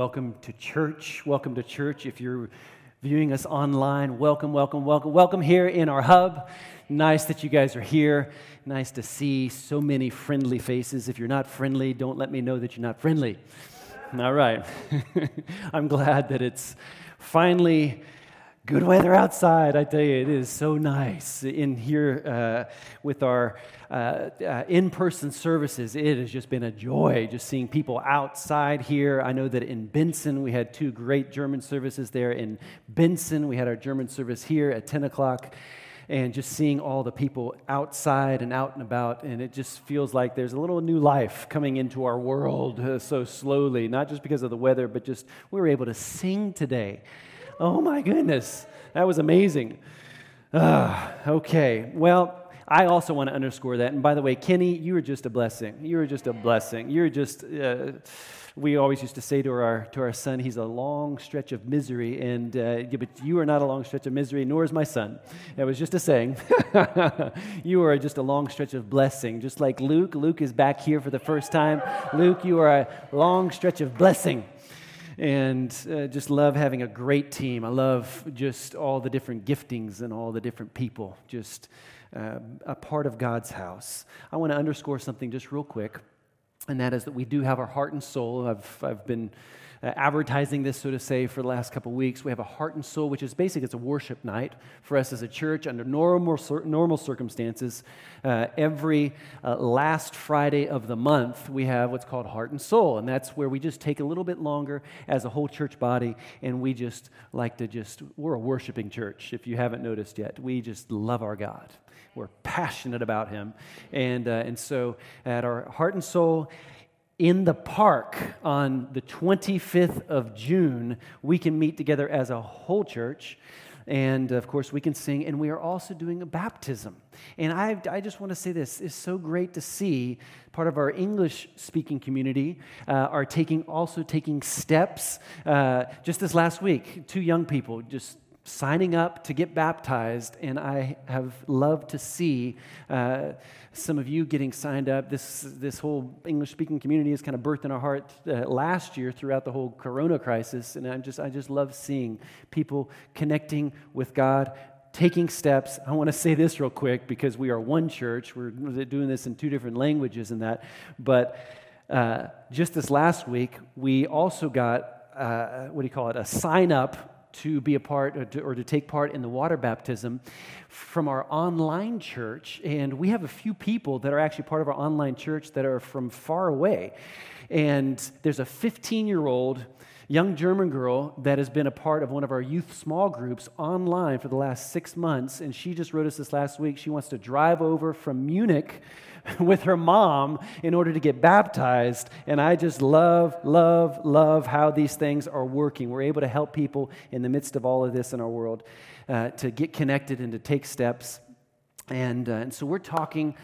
Welcome to church. Welcome to church. If you're viewing us online, welcome, welcome, welcome, welcome here in our hub. Nice that you guys are here. Nice to see so many friendly faces. If you're not friendly, don't let me know that you're not friendly. All right. I'm glad that it's finally good weather outside. I tell you, it is so nice in here uh, with our uh, uh, in person services. It has just been a joy just seeing people outside here. I know that in Benson, we had two great German services there. In Benson, we had our German service here at 10 o'clock. And just seeing all the people outside and out and about, and it just feels like there's a little new life coming into our world uh, so slowly, not just because of the weather, but just we were able to sing today. Oh my goodness, that was amazing. Uh, okay, well, I also want to underscore that. And by the way, Kenny, you are just a blessing. You are just a blessing. You're just. Uh, we always used to say to our to our son, he's a long stretch of misery, and uh, but you are not a long stretch of misery, nor is my son. That was just a saying. you are just a long stretch of blessing, just like Luke. Luke is back here for the first time. Luke, you are a long stretch of blessing and uh, just love having a great team. I love just all the different giftings and all the different people. Just uh, a part of God's house. I want to underscore something just real quick, and that is that we do have our heart and soul. I've, I've been uh, advertising this, so to say, for the last couple weeks. We have a heart and soul, which is basically it's a worship night for us as a church under normal, normal circumstances. Uh, every uh, last Friday of the month, we have what's called heart and soul, and that's where we just take a little bit longer as a whole church body, and we just like to just we're a worshiping church. If you haven't noticed yet, we just love our God. We're passionate about Him, and uh, and so at our heart and soul in the park on the 25th of June, we can meet together as a whole church. And of course, we can sing, and we are also doing a baptism. And I, I just want to say this it's so great to see part of our English speaking community uh, are taking also taking steps. Uh, just this last week, two young people just signing up to get baptized, and I have loved to see uh, some of you getting signed up. This, this whole English speaking community is kind of birthed in our heart uh, last year throughout the whole corona crisis, and I'm just, I just love seeing people connecting with God. Taking steps. I want to say this real quick because we are one church. We're doing this in two different languages and that. But uh, just this last week, we also got, uh, what do you call it, a sign up to be a part or to, or to, take part in the water baptism from our online church. And we have a few people that are actually part of our online church that are from far away. And there's a 15 year old young German girl that has been a part of one of our youth small groups online for the last six months. And she just wrote us this last week. She wants to drive over from Munich with her mom in order to get baptized. And I just love, love, love how these things are working. We're able to help people in the midst of all of this in our world uh, to get connected and to take steps. And, uh, and so we're talking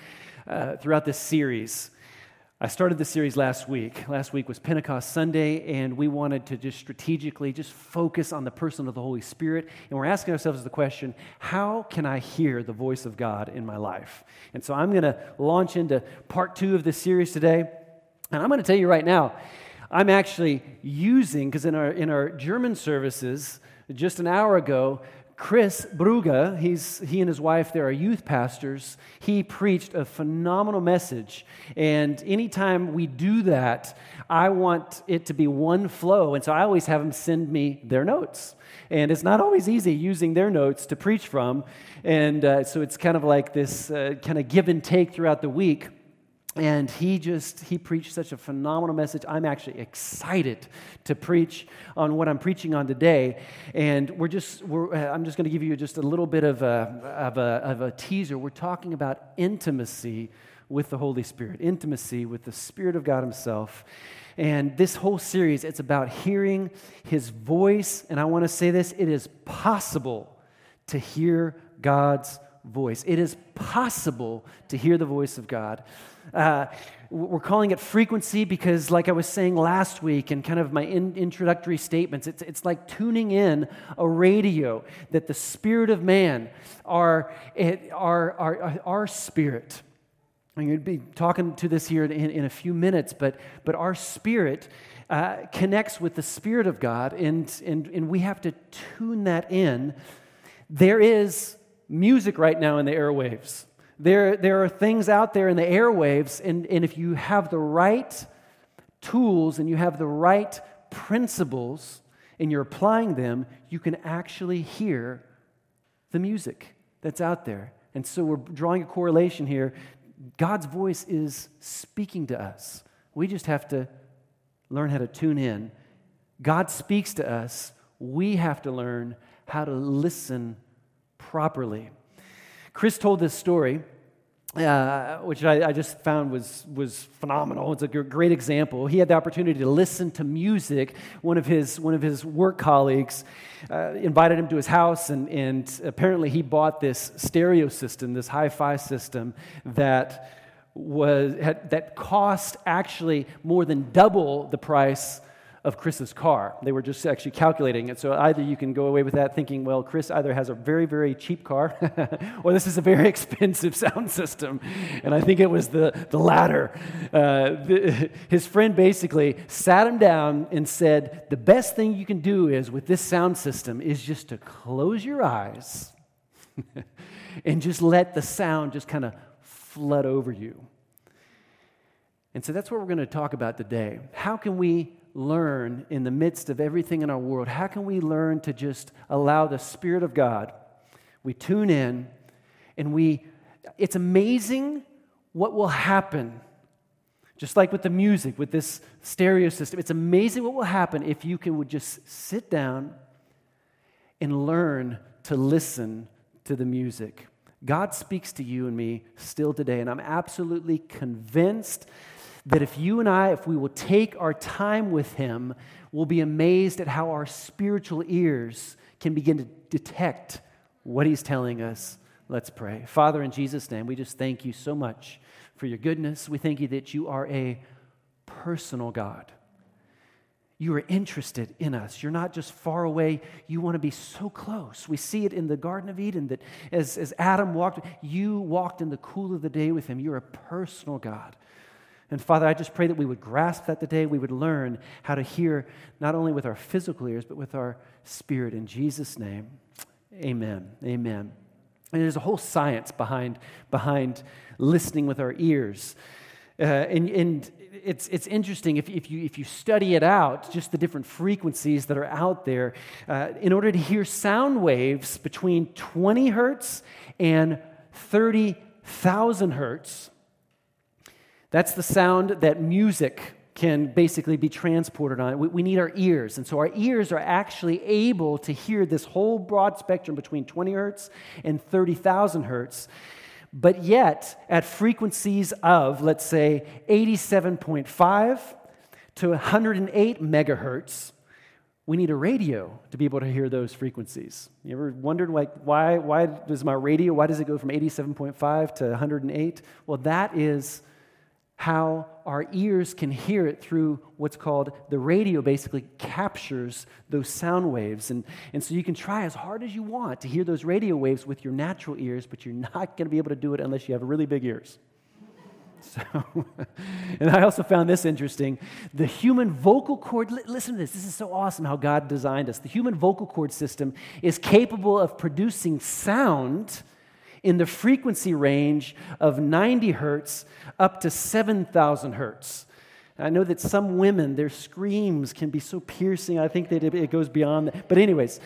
uh, throughout this series I started this series last week. Last week was Pentecost Sunday, and we wanted to just strategically just focus on the person of the Holy Spirit. And we're asking ourselves the question how can I hear the voice of God in my life? And so I'm going to launch into part two of this series today. And I'm going to tell you right now, I'm actually using, because in our, in our German services, just an hour ago, Chris Bruga, he's, he and his wife, they are youth pastors. He preached a phenomenal message. And anytime we do that, I want it to be one flow. And so I always have them send me their notes. And it's not always easy using their notes to preach from. And uh, so it's kind of like this uh, kind of give and take throughout the week and he just he preached such a phenomenal message. I'm actually excited to preach on what i'm preaching on today. And we're just we're, uh, i'm just going to give you just a little bit of a, of, a, of a teaser. We're talking about intimacy with the holy spirit intimacy with the spirit of god himself. And this whole series it's about hearing his voice. And i want to say this it is possible to hear god's voice. It is possible to hear the voice of god uh, we're calling it frequency because, like I was saying last week, and kind of my in- introductory statements, it's, it's like tuning in a radio that the spirit of man, our, our, our, our spirit, I'm going to be talking to this here in, in a few minutes, but, but our spirit uh, connects with the Spirit of God, and, and, and we have to tune that in. There is music right now in the airwaves. There, there are things out there in the airwaves, and, and if you have the right tools and you have the right principles and you're applying them, you can actually hear the music that's out there. And so we're drawing a correlation here. God's voice is speaking to us. We just have to learn how to tune in. God speaks to us. We have to learn how to listen properly. Chris told this story, uh, which I, I, just found was, was phenomenal. It's a great example. He had the opportunity to listen to music. One of his, one of his work colleagues uh, invited him to his house, and, and apparently he bought this stereo system, this hi fi system that was, had, that cost actually more than double the price of Chris's car. They were just actually calculating it. So either you can go away with that thinking, well, Chris either has a very, very cheap car or this is a very expensive sound system. And I think it was the, the latter. Uh, the, his friend basically sat him down and said, the best thing you can do is with this sound system is just to close your eyes and just let the sound just kind of flood over you. And so that's what we're going to talk about today. How can we learn in the midst of everything in our world? How can we learn to just allow the Spirit of God? We tune in and we, it's amazing what will happen. Just like with the music, with this stereo system, it's amazing what will happen if you can would just sit down and learn to listen to the music. God speaks to you and me still today, and I'm absolutely convinced that if you and I, if we will take our time with Him, we'll be amazed at how our spiritual ears can begin to detect what He's telling us. Let's pray. Father, in Jesus' name, we just thank you so much for your goodness. We thank you that you are a personal God. You are interested in us. You're not just far away. You want to be so close. We see it in the Garden of Eden that as, as Adam walked, you walked in the cool of the day with him. You're a personal God. And Father, I just pray that we would grasp that today. We would learn how to hear not only with our physical ears, but with our spirit. In Jesus' name, amen. Amen. And there's a whole science behind, behind listening with our ears. Uh, and, and it's, it's interesting if, if, you, if you study it out, just the different frequencies that are out there. Uh, in order to hear sound waves between 20 hertz and 30,000 hertz, that's the sound that music can basically be transported on. We, we, need our ears. And so our ears are actually able to hear this whole broad spectrum between 20 hertz and 30,000 hertz. But yet, at frequencies of, let's say, 87.5 to 108 megahertz, we need a radio to be able to hear those frequencies. You ever wondered like why why does my radio why does it go from 87.5 to 108? Well, that is how our ears can hear it through what's called the radio basically captures those sound waves. And, and so you can try as hard as you want to hear those radio waves with your natural ears but you're not going to be able to do it unless you have really big ears. So and i also found this interesting. The human vocal cord listen to this this is so awesome how god designed us. The human vocal cord system is capable of producing sound in the frequency range of 90 hertz up to 7,000 hertz. I know that some women, their screams can be so piercing. I think that it goes beyond that. But, anyways,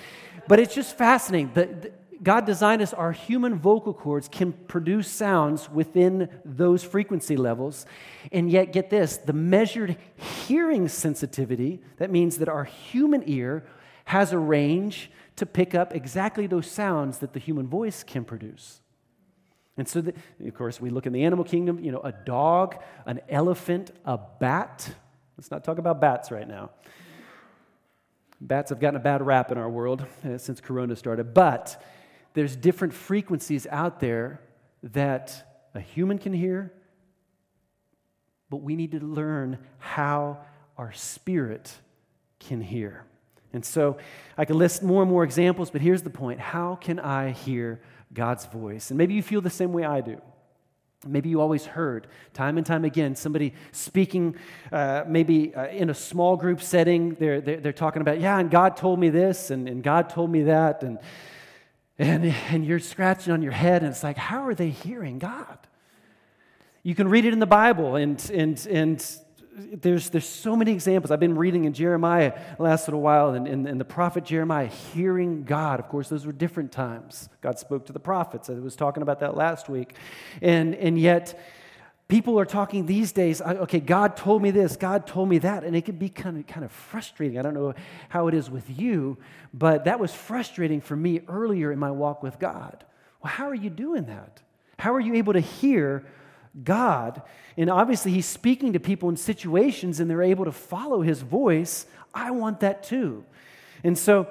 but it's just fascinating. The, God designed us, our human vocal cords can produce sounds within those frequency levels. And yet, get this the measured hearing sensitivity, that means that our human ear has a range to pick up exactly those sounds that the human voice can produce. And so, the, of course, we look in the animal kingdom, you know, a dog, an elephant, a bat. Let's not talk about bats right now. Bats have gotten a bad rap in our world uh, since Corona started, but there's different frequencies out there that a human can hear, but we need to learn how our spirit can hear. And so I can list more and more examples, but here's the point How can I hear God's voice. And maybe you feel the same way I do. Maybe you always heard time and time again somebody speaking, uh, maybe uh, in a small group setting. They're, they're, they're, talking about, yeah, and God told me this, and, and God told me that. And, and, and you're scratching on your head, and it's like, how are they hearing God? You can read it in the Bible, and, and, and there's, there's so many examples. I've been reading in Jeremiah last little while, and, and, and, the prophet Jeremiah hearing God. Of course, those were different times. God spoke to the prophets. I was talking about that last week. And, and yet, people are talking these days, okay, God told me this, God told me that, and it can be kind of, kind of frustrating. I don't know how it is with you, but that was frustrating for me earlier in my walk with God. Well, how are you doing that? How are you able to hear God. And obviously, He's speaking to people in situations and they're able to follow His voice. I want that too. And so,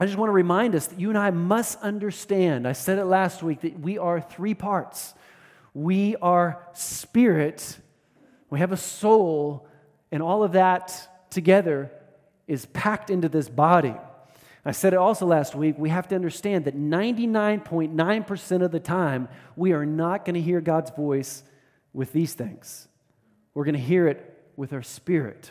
I just want to remind us that you and I must understand. I said it last week that we are three parts we are spirit, we have a soul, and all of that together is packed into this body. I said it also last week. We have to understand that 99.9% of the time, we are not going to hear God's voice with these things. We're going to hear it with our spirit.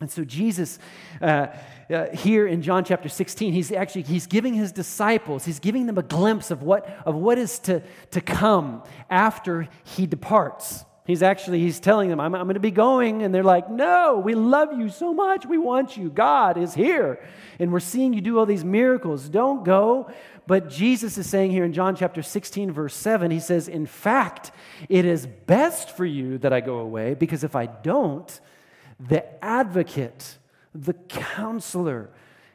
And so Jesus, uh, uh, here in John chapter 16, he's actually he's giving his disciples, he's giving them a glimpse of what, of what is to, to come after he departs. He's actually, he's telling them, I'm, I'm going to be going. And they're like, no, we love you so much. We want you. God is here. And we're seeing you do all these miracles. Don't go. But Jesus is saying here in John chapter 16, verse 7, he says, In fact, it is best for you that I go away, because if I don't, the advocate, the counselor,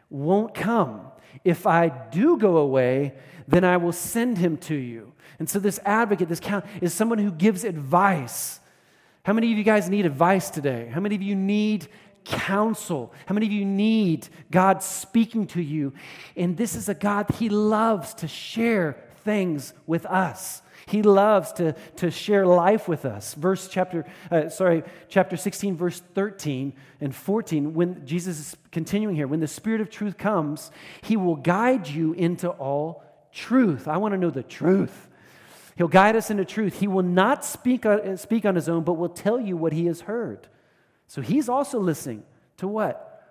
won't come. If I do go away, then I will send him to you. And so, this advocate, this count, is someone who gives advice. How many of you guys need advice today? How many of you need counsel? How many of you need God speaking to you? And this is a God, He loves to share things with us. He loves to, to share life with us. Verse chapter, uh, sorry, chapter 16, verse 13 and 14, when Jesus is continuing here, when the Spirit of truth comes, He will guide you into all truth. I want to know the truth. He'll guide us into truth. He will not speak on, speak on his own, but will tell you what he has heard. So he's also listening to what?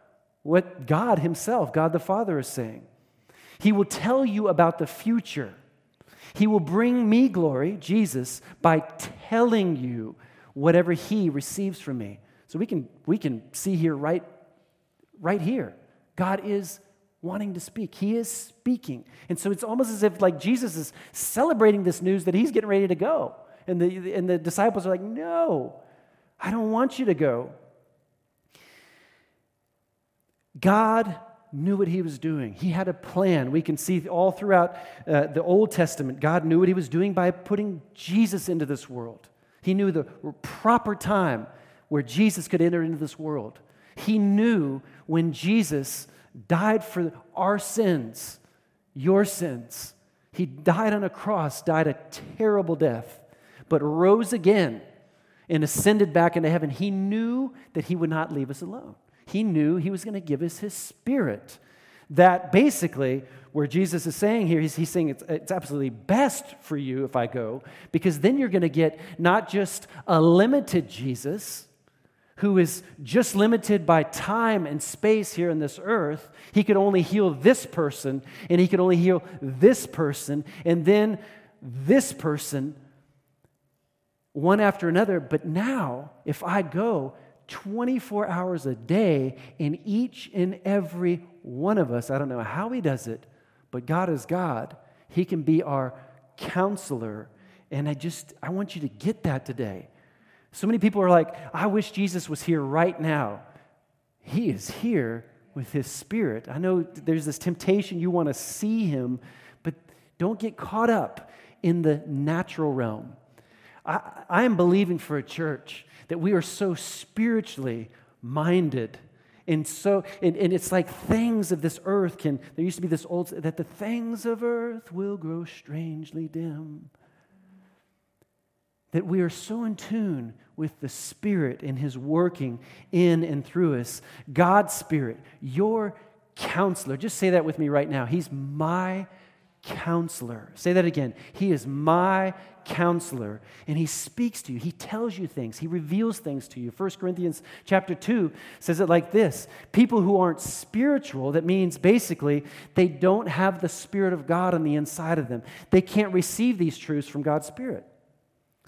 What God himself, God the Father, is saying. He will tell you about the future. He will bring me glory, Jesus, by telling you whatever he receives from me. So we can, we can see here right, right here. God is wanting to speak. He is speaking. And so it's almost as if like Jesus is celebrating this news that he's getting ready to go. And the, and the disciples are like, no, I don't want you to go. God knew what he was doing. He had a plan. We can see all throughout uh, the Old Testament, God knew what he was doing by putting Jesus into this world. He knew the proper time where Jesus could enter into this world. He knew when Jesus died for our sins, your sins. He died on a cross, died a terrible death, but rose again and ascended back into heaven. He knew that He would not leave us alone. He knew He was going to give us His Spirit. That basically, where Jesus is saying here, he's, he's saying it's, it's absolutely best for you if I go, because then you're going to get not just a limited Jesus who is just limited by time and space here in this earth. He could only heal this person, and he could only heal this person, and then this person, one after another. But now, if I go 24 hours a day in each and every one of us, I don't know how he does it, but God is God. He can be our counselor. And I just, I want you to get that today. So many people are like, I wish Jesus was here right now. He is here with his spirit. I know there's this temptation, you want to see him, but don't get caught up in the natural realm. I, I am believing for a church that we are so spiritually minded. And so, and, and, it's like things of this earth can, there used to be this old, that the things of earth will grow strangely dim that we are so in tune with the Spirit and His working in and through us. God's Spirit, your counselor. Just say that with me right now. He's my counselor. Say that again. He is my counselor and he speaks to you. He tells you things. He reveals things to you. 1 Corinthians chapter 2 says it like this. People who aren't spiritual, that means basically they don't have the spirit of God on the inside of them. They can't receive these truths from God's spirit.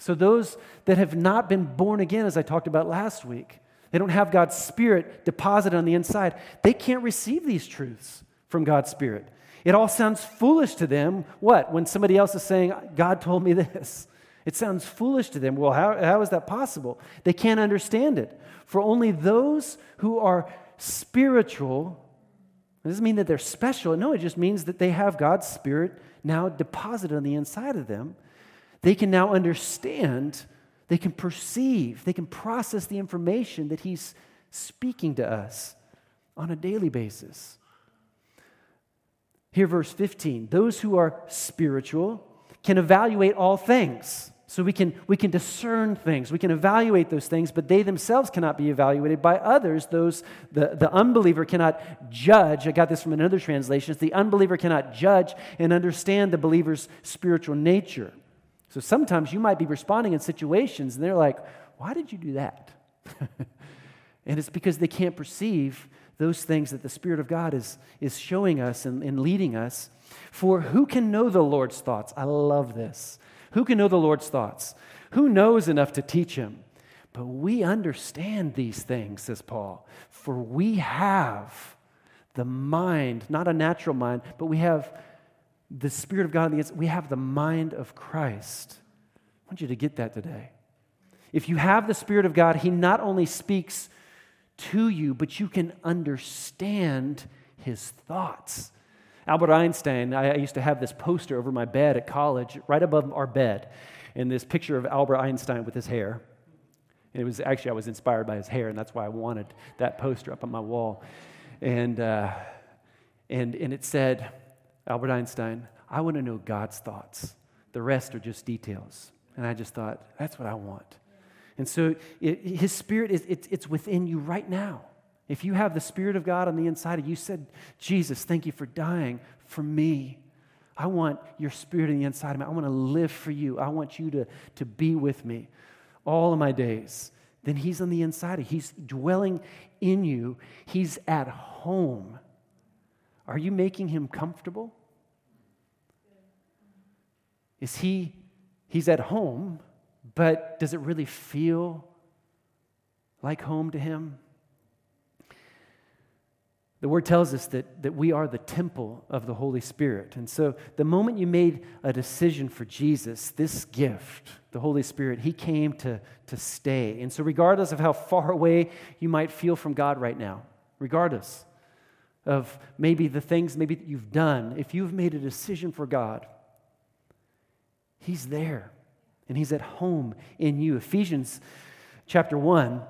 So those that have not been born again as I talked about last week, they don't have God's spirit deposited on the inside. They can't receive these truths from God's spirit. It all sounds foolish to them. What? When somebody else is saying, God told me this. It sounds foolish to them. Well, how, how is that possible? They can't understand it. For only those who are spiritual, it doesn't mean that they're special. No, it just means that they have God's Spirit now deposited on the inside of them. They can now understand, they can perceive, they can process the information that He's speaking to us on a daily basis. Here, verse 15 those who are spiritual can evaluate all things. So we can, we can discern things, we can evaluate those things, but they themselves cannot be evaluated by others. Those, the, the unbeliever cannot judge. I got this from another translation. It's The unbeliever cannot judge and understand the believer's spiritual nature. So sometimes you might be responding in situations and they're like, why did you do that? and it's because they can't perceive those things that the Spirit of God is, is showing us and, and leading us. For who can know the Lord's thoughts? I love this. Who can know the Lord's thoughts? Who knows enough to teach him? But we understand these things, says Paul, for we have the mind, not a natural mind, but we have the Spirit of God on the inside. We have the mind of Christ. I want you to get that today. If you have the Spirit of God, He not only speaks to you, but you can understand his thoughts. Albert Einstein, I used to have this poster over my bed at college, right above our bed, and this picture of Albert Einstein with his hair. And it was actually, I was inspired by his hair, and that's why I wanted that poster up on my wall. And, uh, and, and it said, Albert Einstein, I want to know God's thoughts. The rest are just details. And I just thought, that's what I want. And so it, his spirit is it, it's within you right now. If you have the spirit of God on the inside of you, said, Jesus, thank you for dying for me. I want your spirit on the inside of me. I want to live for you. I want you to, to be with me all of my days. Then he's on the inside of you. He's dwelling in you. He's at home. Are you making him comfortable? Is he, he's at home, but does it really feel like home to him? The word tells us that, that we are the temple of the Holy Spirit. And so, the moment you made a decision for Jesus, this gift, the Holy Spirit, He came to, to stay. And so, regardless of how far away you might feel from God right now, regardless of maybe the things maybe that you've done, if you've made a decision for God, He's there and he's at home in you. Ephesians chapter 1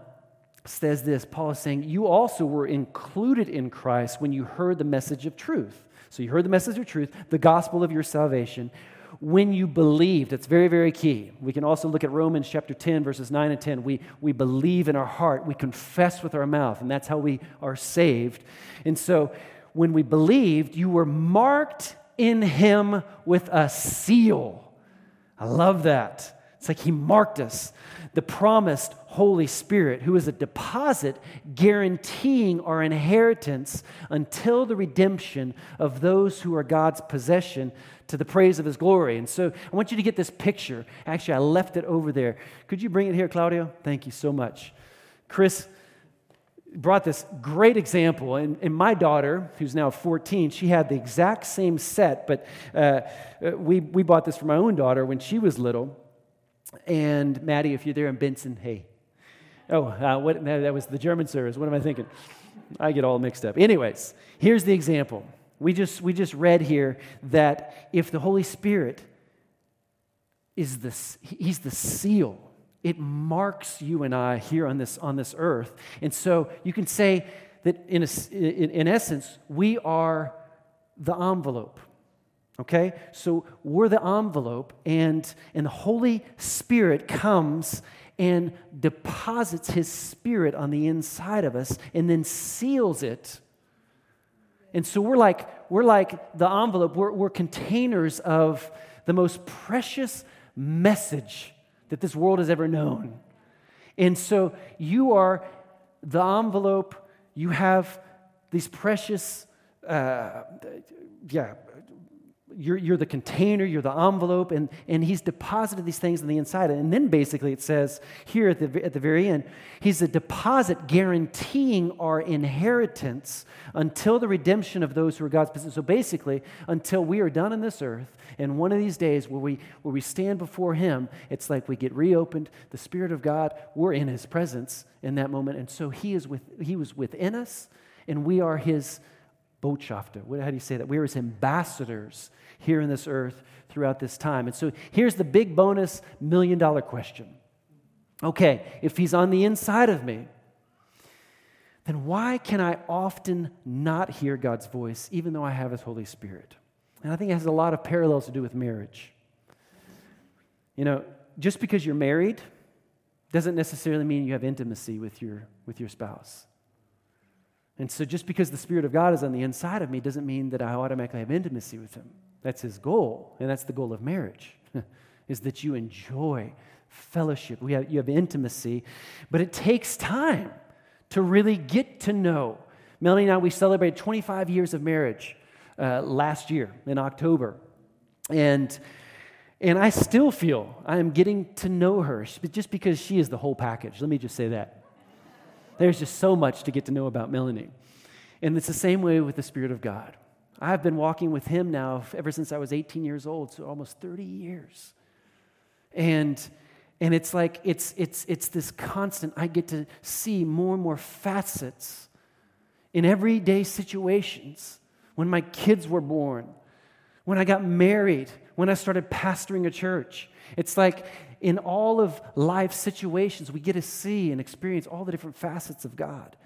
says this Paul is saying, You also were included in Christ when you heard the message of truth. So you heard the message of truth, the gospel of your salvation. When you believed, it's very, very key. We can also look at Romans chapter 10, verses 9 and 10. We, we believe in our heart, we confess with our mouth, and that's how we are saved. And so when we believed, you were marked in him with a seal I love that. It's like he marked us. The promised Holy Spirit, who is a deposit guaranteeing our inheritance until the redemption of those who are God's possession to the praise of his glory. And so I want you to get this picture. Actually, I left it over there. Could you bring it here, Claudio? Thank you so much. Chris brought this great example. And, and, my daughter, who's now 14, she had the exact same set, but uh, uh, we, we bought this for my own daughter when she was little. And Maddie, if you're there in Benson, hey. Oh, uh, what, that was the German service. What am I thinking? I get all mixed up. Anyways, here's the example. We just, we just read here that if the Holy Spirit is the, he's the seal it marks you and I here on this, on this earth. And so you can say that in, a, in, in essence, we are the envelope. Okay? So we're the envelope, and, and the Holy Spirit comes and deposits His Spirit on the inside of us and then seals it and so we're like, we're like the envelope, we're, we're containers of the most precious message that this world has ever known. And so you are the envelope, you have these precious, uh, yeah, you're, you're the container, you're the envelope, and, and he's deposited these things on the inside. And then basically it says here at the, at the very end, he's a deposit guaranteeing our inheritance until the redemption of those who are God's possession. So basically, until we are done in this earth, and one of these days where we, where we stand before him, it's like we get reopened, the Spirit of God, we're in his presence in that moment. And so he, is with, he was within us, and we are his Botschafter. How do you say that? We are his ambassadors here in this earth throughout this time. And so here's the big bonus million dollar question. Okay, if he's on the inside of me, then why can I often not hear God's voice even though I have his Holy Spirit? And I think it has a lot of parallels to do with marriage. You know, just because you're married doesn't necessarily mean you have intimacy with your, with your spouse. And so just because the Spirit of God is on the inside of me doesn't mean that I automatically have intimacy with Him. That's His goal, and that's the goal of marriage, is that you enjoy fellowship. We have, you have intimacy, but it takes time to really get to know. Melanie and I, we celebrated 25 years of marriage uh, last year in October. And, and I still feel I am getting to know her just because she is the whole package. Let me just say that. There's just so much to get to know about Melanie. And it's the same way with the Spirit of God. I've been walking with Him now ever since I was 18 years old, so almost 30 years. And, and it's like, it's, it's, it's this constant, I get to see more and more facets in everyday situations. When my kids were born, when I got married, when I started pastoring a church. It's like in all of life situations, we get to see and experience all the different facets of God.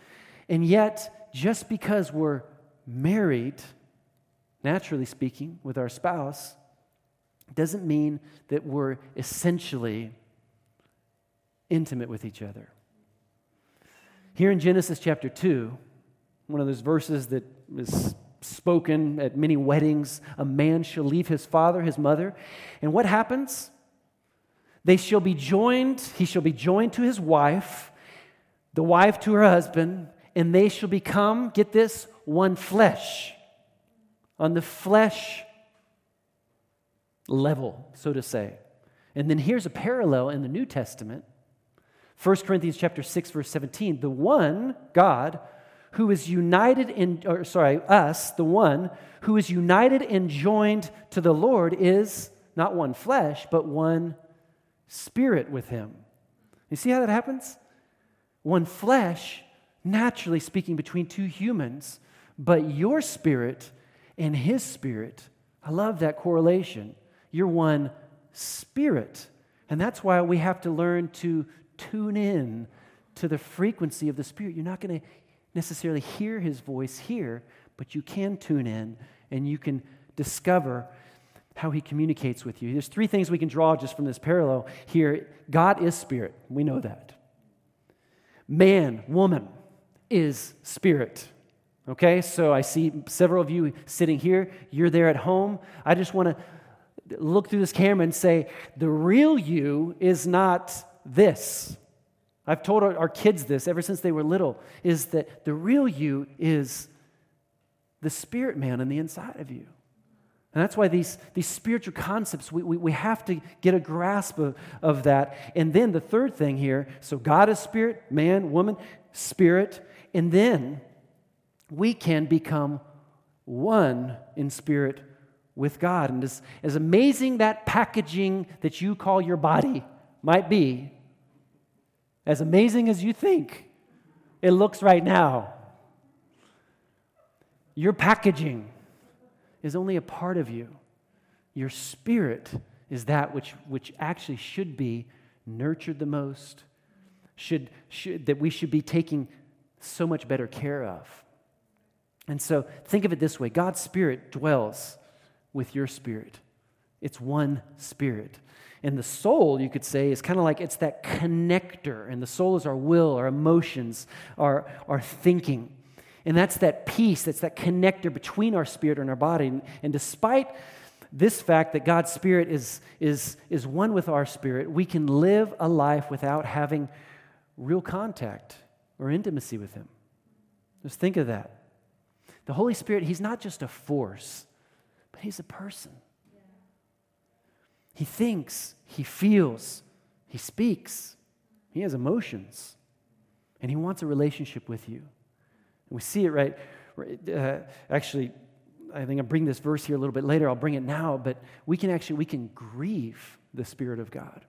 And yet, just because we're married, naturally speaking, with our spouse, doesn't mean that we're essentially intimate with each other. Here in Genesis chapter 2, one of those verses that is spoken at many weddings, a man shall leave his father, his mother. And what happens? They shall be joined, he shall be joined to his wife, the wife to her husband, and they shall become, get this, one flesh. On the flesh level, so to say. And then here's a parallel in the New Testament. 1 Corinthians chapter 6 verse 17, the one God who is united in or sorry, us, the one who is united and joined to the Lord is not one flesh, but one spirit with him. You see how that happens? One flesh, naturally speaking, between two humans, but your spirit and his spirit. I love that correlation. You're one spirit. And that's why we have to learn to tune in to the frequency of the spirit. You're not going to necessarily hear his voice here, but you can tune in and you can discover how he communicates with you. There's three things we can draw just from this parallel here. God is spirit. We know that. Man, woman is spirit. Okay, so I see several of you sitting here. You're there at home. I just want to look through this camera and say, the real you is not this. I've told our, kids this ever since they were little, is that the real you is the spirit man on the inside of you. And that's why these, these spiritual concepts, we, we, we have to get a grasp of, of that. And then the third thing here so God is spirit, man, woman, spirit. And then we can become one in spirit with God. And as, as amazing that packaging that you call your body might be, as amazing as you think it looks right now, your packaging is only a part of you. Your spirit is that which, which actually should be nurtured the most, should, should, that we should be taking so much better care of. And so think of it this way God's spirit dwells with your spirit, it's one spirit. And the soul, you could say, is kind of like it's that connector. And the soul is our will, our emotions, our, our thinking. And that's that piece, that's that connector between our spirit and our body. And, and despite this fact that God's spirit is, is, is one with our spirit, we can live a life without having real contact or intimacy with Him. Just think of that. The Holy Spirit, He's not just a force, but He's a person. He thinks, He feels, He speaks, He has emotions, and He wants a relationship with you. And we see it right. Uh, actually, I think I'll bring this verse here a little bit later. I'll bring it now, but we can actually we can grieve the Spirit of God.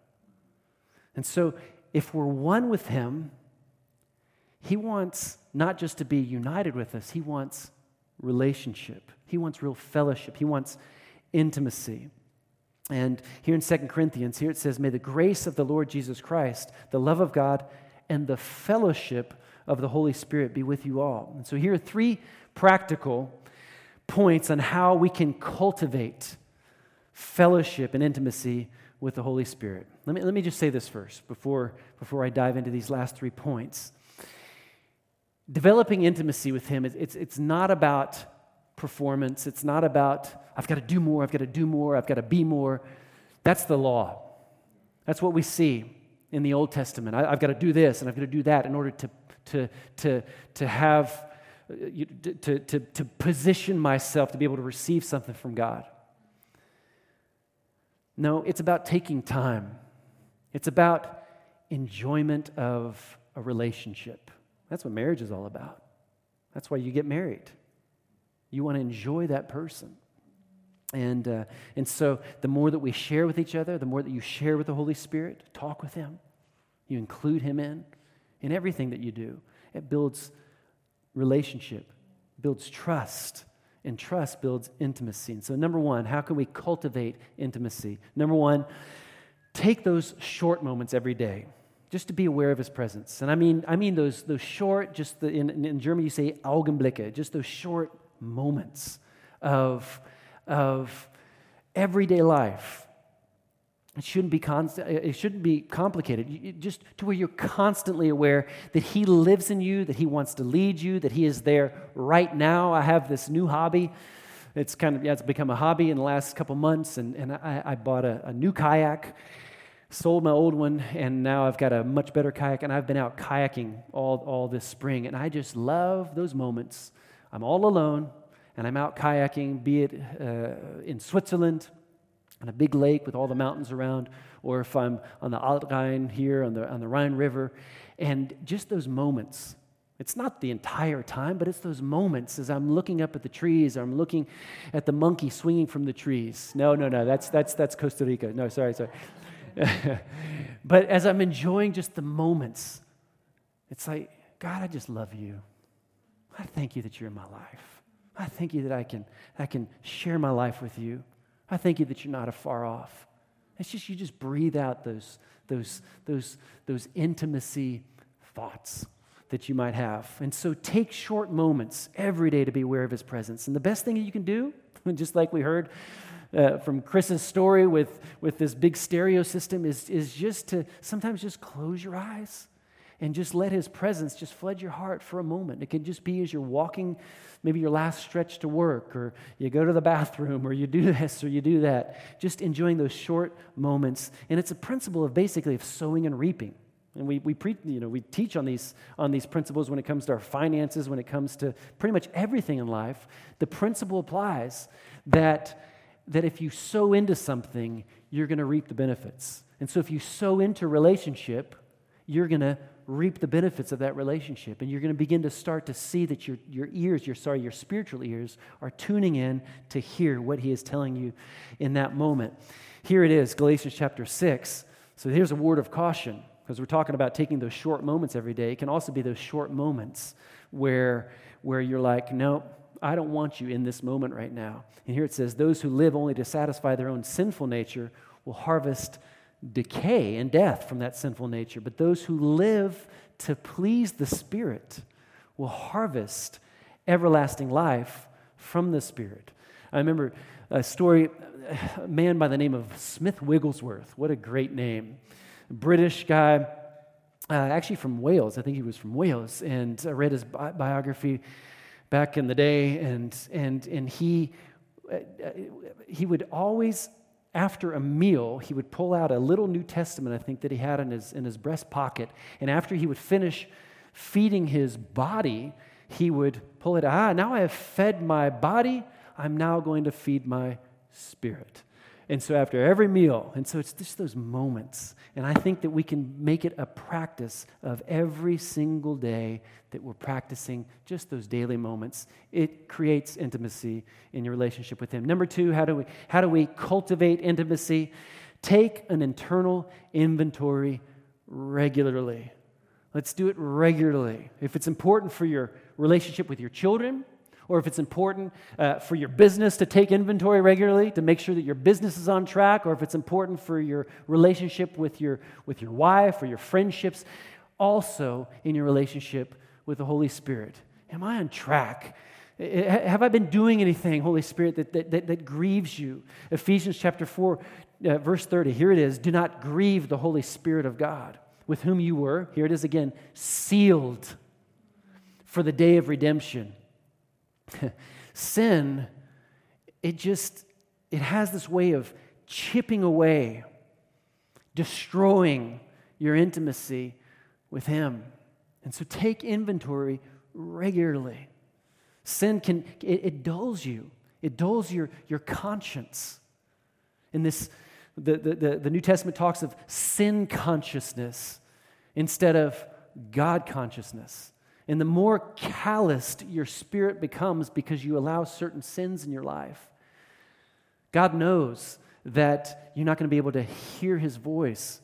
And so if we're one with Him, He wants not just to be united with us, He wants relationship. He wants real fellowship. He wants intimacy. And here in 2 Corinthians, here it says, May the grace of the Lord Jesus Christ, the love of God, and the fellowship of the Holy Spirit be with you all. And so here are three practical points on how we can cultivate fellowship and intimacy with the Holy Spirit. Let me, let me just say this first before, before I dive into these last three points. Developing intimacy with Him, it's, it's not about performance. It's not about, I've got to do more, I've got to do more, I've got to be more. That's the law. That's what we see in the Old Testament. I, have got to do this and I've got to do that in order to, to, to, to have, to, to, to position myself to be able to receive something from God. No, it's about taking time. It's about enjoyment of a relationship. That's what marriage is all about. That's why you get married. You want to enjoy that person. And, uh, and so the more that we share with each other, the more that you share with the Holy Spirit, talk with Him, you include Him in, in everything that you do, it builds relationship, builds trust, and trust builds intimacy. And so, number one, how can we cultivate intimacy? Number one, take those short moments every day just to be aware of his presence. And I mean, I mean those, those short, just the, in, in German you say Augenblicke, just those short moments of, of everyday life. It shouldn't be constant, it shouldn't be complicated. Just to where you're constantly aware that he lives in you, that he wants to lead you, that he is there right now. I have this new hobby. It's kind of yeah, it's become a hobby in the last couple months, and, and I, I bought a, a new kayak sold my old one and now I've got a much better kayak and I've been out kayaking all, all this spring and I just love those moments I'm all alone and I'm out kayaking, be it uh, in Switzerland on a big lake with all the mountains around, or if I'm on the Alt Rhine here on the, on the Rhine River. And just those moments. It's not the entire time, but it's those moments as I'm looking up at the trees, or I'm looking at the monkey swinging from the trees. No, no, no, that's, that's, that's Costa Rica. No, sorry, sorry. but as I'm enjoying just the moments, it's like, God, I just love you. I thank you that you're in my life. I thank you that I can, I can share my life with you. I thank you that you're not afar off. It's just you just breathe out those, those, those, those intimacy thoughts that you might have. And so take short moments every day to be aware of his presence. And the best thing that you can do, just like we heard uh, from Chris's story with, with this big stereo system, is, is just to sometimes just close your eyes and just let his presence just flood your heart for a moment. It can just be as you're walking, maybe your last stretch to work, or you go to the bathroom, or you do this, or you do that. Just enjoying those short moments. And it's a principle of basically of sowing and reaping. And we, we, pre, you know, we teach on these, on these principles when it comes to our finances, when it comes to pretty much everything in life. The principle applies that, that if you sow into something, you're going to reap the benefits. And so if you sow into relationship, you're going to reap the benefits of that relationship. And you're going to begin to start to see that your, your ears, your sorry, your spiritual ears are tuning in to hear what he is telling you in that moment. Here it is, Galatians chapter 6. So here's a word of caution, because we're talking about taking those short moments every day. It can also be those short moments where, where you're like, no, I don't want you in this moment right now. And here it says, those who live only to satisfy their own sinful nature will harvest decay and death from that sinful nature, but those who live to please the Spirit will harvest everlasting life from the Spirit. I remember a story, a man by the name of Smith Wigglesworth. What a great name. British guy, uh, actually from Wales. I think he was from Wales. And I read his bi- biography. back in the day, and, and, and he, uh, he would always, after a meal, he would pull out a little New Testament, I think, that he had in his, in his breast pocket. And after he would finish feeding his body, he would pull it, ah, now I have fed my body, I'm now going to feed my spirit. And so after every meal, and so it's just those moments. And I think that we can make it a practice of every single day that we're practicing just those daily moments. It creates intimacy in your relationship with Him. Number two, how do we, how do we cultivate intimacy? Take an internal inventory regularly. Let's do it regularly. If it's important for your relationship with your children, or if it's important uh, for your business to take inventory regularly to make sure that your business is on track, or if it's important for your relationship with your, with your wife or your friendships, also in your relationship with the Holy Spirit. Am I on track? Have I been doing anything, Holy Spirit, that, that, that, that grieves you? Ephesians chapter 4, uh, verse 30. Here it is Do not grieve the Holy Spirit of God, with whom you were, here it is again, sealed for the day of redemption. Sin, it just, it has this way of chipping away, destroying your intimacy with Him. And so take inventory regularly. Sin can, it, it dulls you, it dulls your, your conscience. In this, the, the, the, the New Testament talks of sin consciousness instead of God consciousness. And the more calloused your spirit becomes because you allow certain sins in your life, God knows that you're not going to be able to hear his voice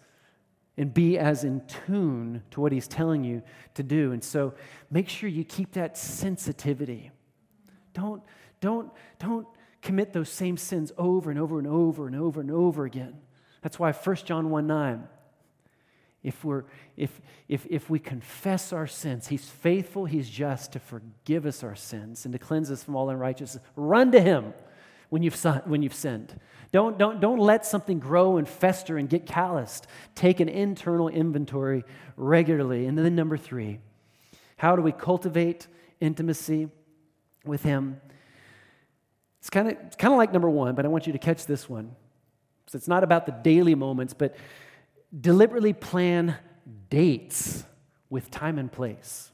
and be as in tune to what he's telling you to do. And so make sure you keep that sensitivity. Don't, don't, don't commit those same sins over and over and over and over and over again. That's why 1 John 1 9 if, we're, if, if, if we confess our sins, He's faithful, He's just to forgive us our sins and to cleanse us from all unrighteousness. Run to Him when you've, when you've sinned. Don't, don't, don't let something grow and fester and get calloused. Take an internal inventory regularly. And then, number three, how do we cultivate intimacy with Him? It's kind of it's kind of like number one, but I want you to catch this one. So it's not about the daily moments, but deliberately plan dates with time and place.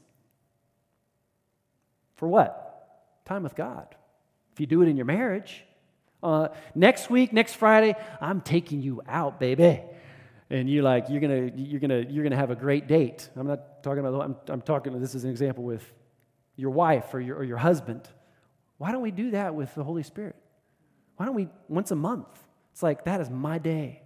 For what? Time with God. If you do it in your marriage, uh, next week, next Friday, I'm taking you out, baby. And you're like, you're gonna, you're gonna, you're gonna have a great date. I'm not talking about. I'm, I'm talking. This is an example with your wife or your, or your husband. Why don't we do that with the Holy Spirit? Why don't we once a month? It's like that is my day.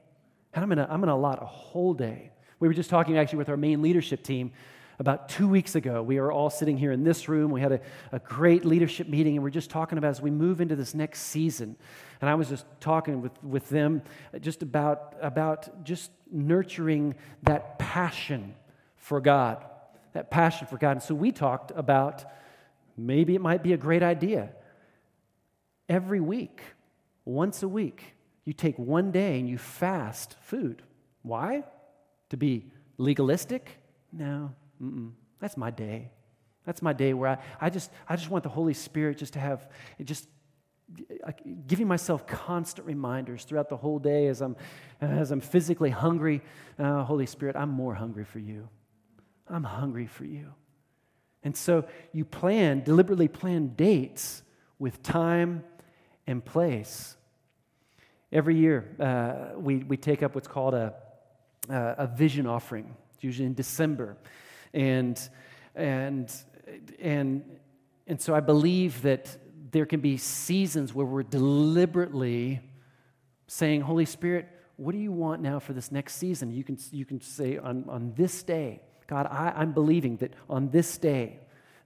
And I'm going to I'm to allot a whole day. We were just talking actually with our main leadership team about two weeks ago. We were all sitting here in this room. We had a, a great leadership meeting, and we're just talking about as we move into this next season. And I was just talking with, with them just about, about just nurturing that passion for God, that passion for God. And so we talked about maybe it might be a great idea every week, once a week, you take one day and you fast food. Why? To be legalistic? No. Mm-mm. That's my day. That's my day where I, I, just, I just want the Holy Spirit just to have, just giving myself constant reminders throughout the whole day as I'm, as I'm physically hungry. Uh, Holy Spirit, I'm more hungry for you. I'm hungry for you. And so you plan, deliberately plan dates with time and place. Every year, uh, we, we take up what's called a, a vision offering. It's usually in December. And, and, and, and so I believe that there can be seasons where we're deliberately saying, Holy Spirit, what do you want now for this next season? You can, you can say on, on this day, God, I, I'm believing that on this day,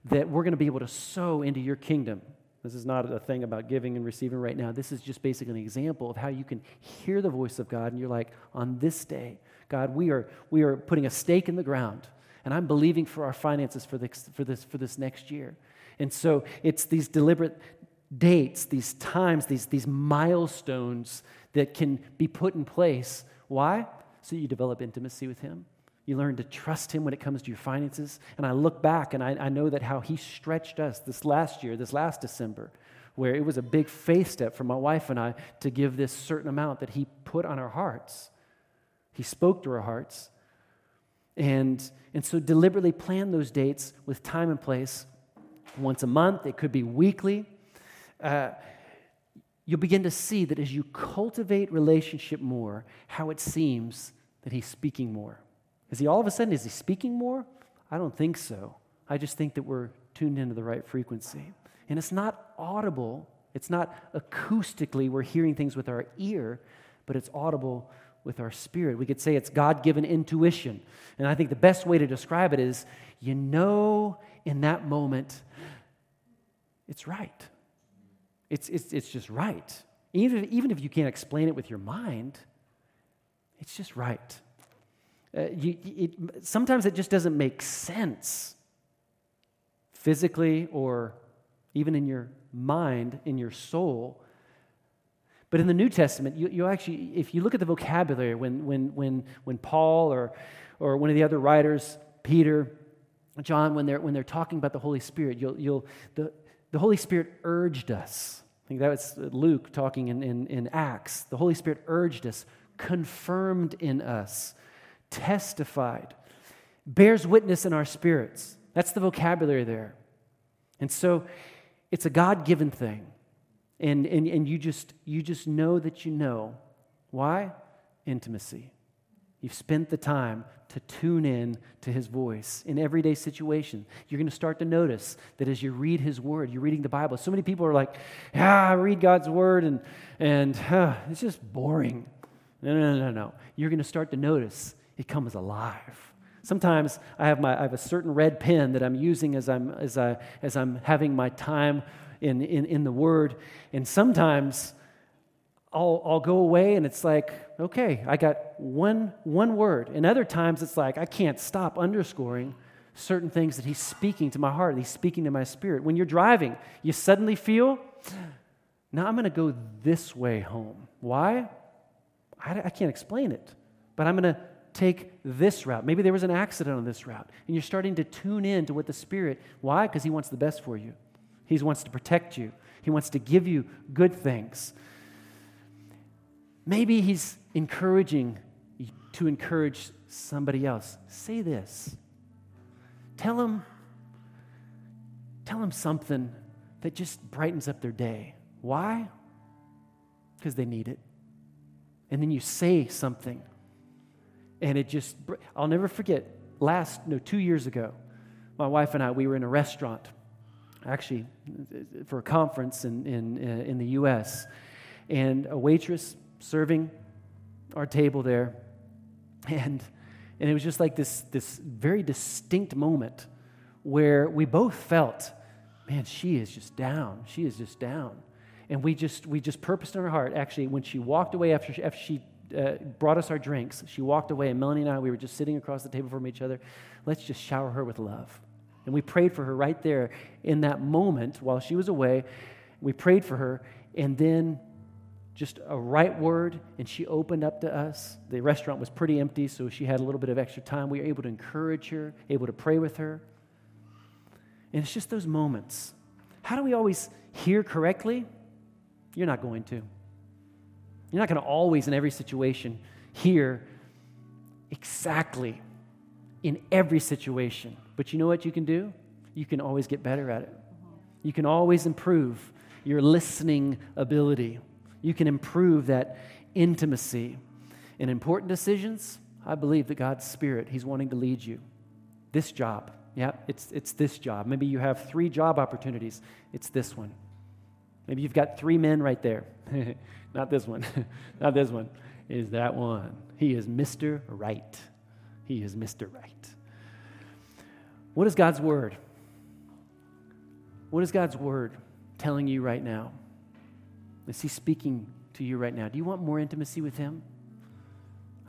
that we're going to be able to sow into your kingdom. This is not a thing about giving and receiving right now. This is just basically an example of how you can hear the voice of God and you're like, on this day, God, we are, we are putting a stake in the ground and I'm believing for our finances for this, for this, for this next year. And so it's these deliberate dates, these times, these, these milestones that can be put in place. Why? So you develop intimacy with Him. You learn to trust Him when it comes to your finances. And I look back and I, I know that how He stretched us this last year, this last December, where it was a big faith step for my wife and I to give this certain amount that He put on our hearts. He spoke to our hearts. And, and so deliberately plan those dates with time and place. Once a month, it could be weekly. Uh, you'll begin to see that as you cultivate relationship more, how it seems that he's speaking more. Is he all of a sudden, is he speaking more? I don't think so. I just think that we're tuned into the right frequency. And it's not audible, it's not acoustically, we're hearing things with our ear, but it's audible with our spirit. We could say it's God given intuition. And I think the best way to describe it is you know in that moment it's right. It's, it's, it's just right. Even even if you can't explain it with your mind, it's just right. Uh, you, it, sometimes it just doesn't make sense physically or even in your mind, in your soul. But in the New Testament, you, you actually, if you look at the vocabulary, when, when, when, when Paul or, or one of the other writers, Peter, John, when they're, when they're talking about the Holy Spirit, you'll, you'll, the, the Holy Spirit urged us. I think that was Luke talking in, in, in Acts. The Holy Spirit urged us, confirmed in us, testified, bears witness in our spirits. That's the vocabulary there. And so it's a God given thing. And, and, and you, just, you just know that you know. Why? Intimacy. You've spent the time to tune in to his voice in everyday situation. You're going to start to notice that as you read his word, you're reading the Bible. So many people are like, ah, I read God's word and, and uh, it's just boring. No, no, no, no, no. You're going to start to notice it comes alive. Sometimes I have, my, I have a certain red pen that I'm using as I'm, as I, as I'm having my time in, in, in the Word. And sometimes I'll, I'll go away and it's like, okay, I got one, one word. And other times it's like, I can't stop underscoring certain things that He's speaking to my heart, He's speaking to my spirit. When you're driving, you suddenly feel, now I'm going to go this way home. Why? I, I can't explain it, but I'm going to take this route. Maybe there was an accident on this route, and you're starting to tune in to what the Spirit, why? Because He wants the best for you. He wants to protect you, He wants to give you good things. Maybe He's encouraging you to encourage somebody else. Say this. Tell them, tell them something that just brightens up their day. Why? Because they need it. And then you say something, and it just, I'll never forget, last, no, two years ago, my wife and I, we were in a restaurant actually for a conference in, in, uh, in the US. And a waitress serving our table there. And, and it was just like this, this very distinct moment where we both felt, man, she is just down. She is just down. And we just, we just purposed in our heart, actually, when she walked away after she, after she uh, brought us our drinks, she walked away, and Melanie and I, we were just sitting across the table from each other. Let's just shower her with love. And we prayed for her right there in that moment while she was away. We prayed for her, and then just a right word, and she opened up to us. The restaurant was pretty empty, so she had a little bit of extra time. We were able to encourage her, able to pray with her. And it's just those moments. How do we always hear correctly? You're not going to. You're not going to always, in every situation, hear exactly in every situation. But you know what you can do? You can always get better at it. You can always improve your listening ability. You can improve that intimacy. In important decisions, I believe that God's Spirit, He's wanting to lead you. This job, yeah, it's, it's this job. Maybe you have three job opportunities, it's this one. Maybe you've got three men right there. Not this one. Not this one. Is that one. He is Mr. Right. He is Mr. Right. What is God's word? What is God's word telling you right now? Is He speaking to you right now? Do you want more intimacy with Him?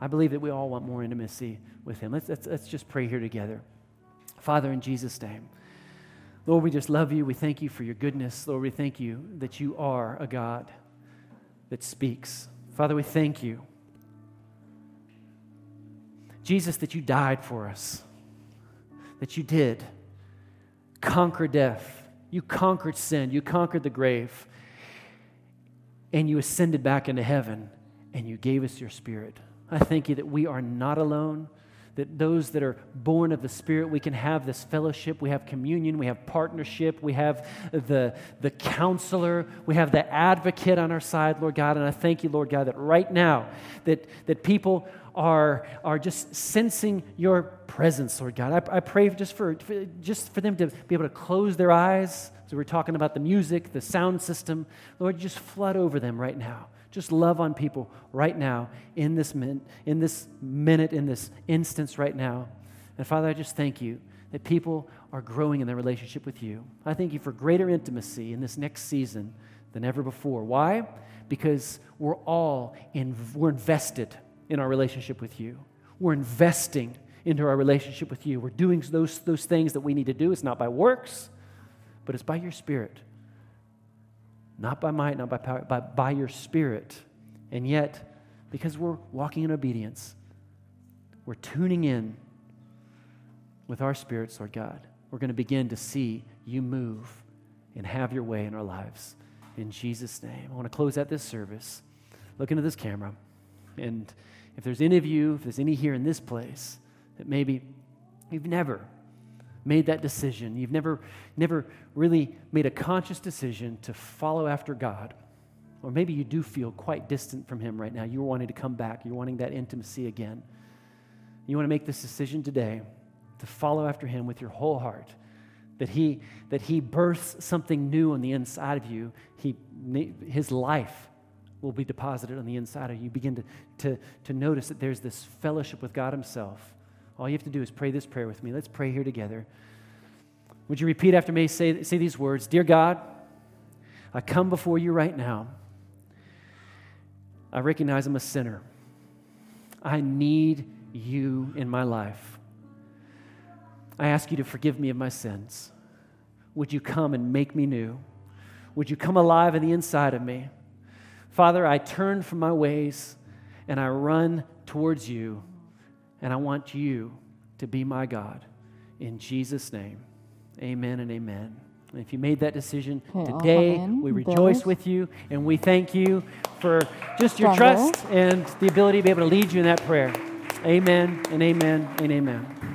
I believe that we all want more intimacy with Him. Let's, let's, let's just pray here together. Father, in Jesus' name, Lord, we just love you. We thank you for your goodness. Lord, we thank you that you are a God that speaks. Father, we thank you Jesus, that you died for us, that you did conquer death, you conquered sin, you conquered the grave, and you ascended back into heaven, and you gave us your spirit. I thank you that we are not alone that those that are born of the Spirit, we can have this fellowship, we have communion, we have partnership, we have the, the counselor, we have the advocate on our side, Lord God. And I thank you, Lord God, that right now that, that people are, are just sensing your presence, Lord God. I, I pray just for, for, just for them to be able to close their eyes. So we're talking about the music, the sound system. Lord, just flood over them right now. Just love on people right now, in this, in this minute, in this instance right now. And Father, I just thank you that people are growing in their relationship with you. I thank you for greater intimacy in this next season than ever before. Why? Because we're all in, we're invested in our relationship with you. We're investing into our relationship with you. We're doing those, those things that we need to do. It's not by works, but it's by your Spirit. Not by might, not by power, but by your Spirit. And yet, because we're walking in obedience, we're tuning in with our spirits, Lord God. We're going to begin to see you move and have your way in our lives. In Jesus' name. I want to close out this service. Look into this camera. And if there's any of you, if there's any here in this place that maybe you've never made that decision, you've never, never really made a conscious decision to follow after God, or maybe you do feel quite distant from Him right now, you're wanting to come back, you're wanting that intimacy again. You want to make this decision today to follow after Him with your whole heart. That he, that he births something new on the inside of you. He, his life will be deposited on the inside of you. You begin to, to, to notice that there's this fellowship with God Himself all you have to do is pray this prayer with me. Let's pray here together. Would you repeat after me? Say, say these words Dear God, I come before you right now. I recognize I'm a sinner. I need you in my life. I ask you to forgive me of my sins. Would you come and make me new? Would you come alive in the inside of me? Father, I turn from my ways and I run towards you and I want you to be my God. In Jesus' name, amen and amen. And if you made that decision today, we rejoice with you and we thank you for just your trust and the ability to be able to lead you in that prayer. Amen and amen and amen.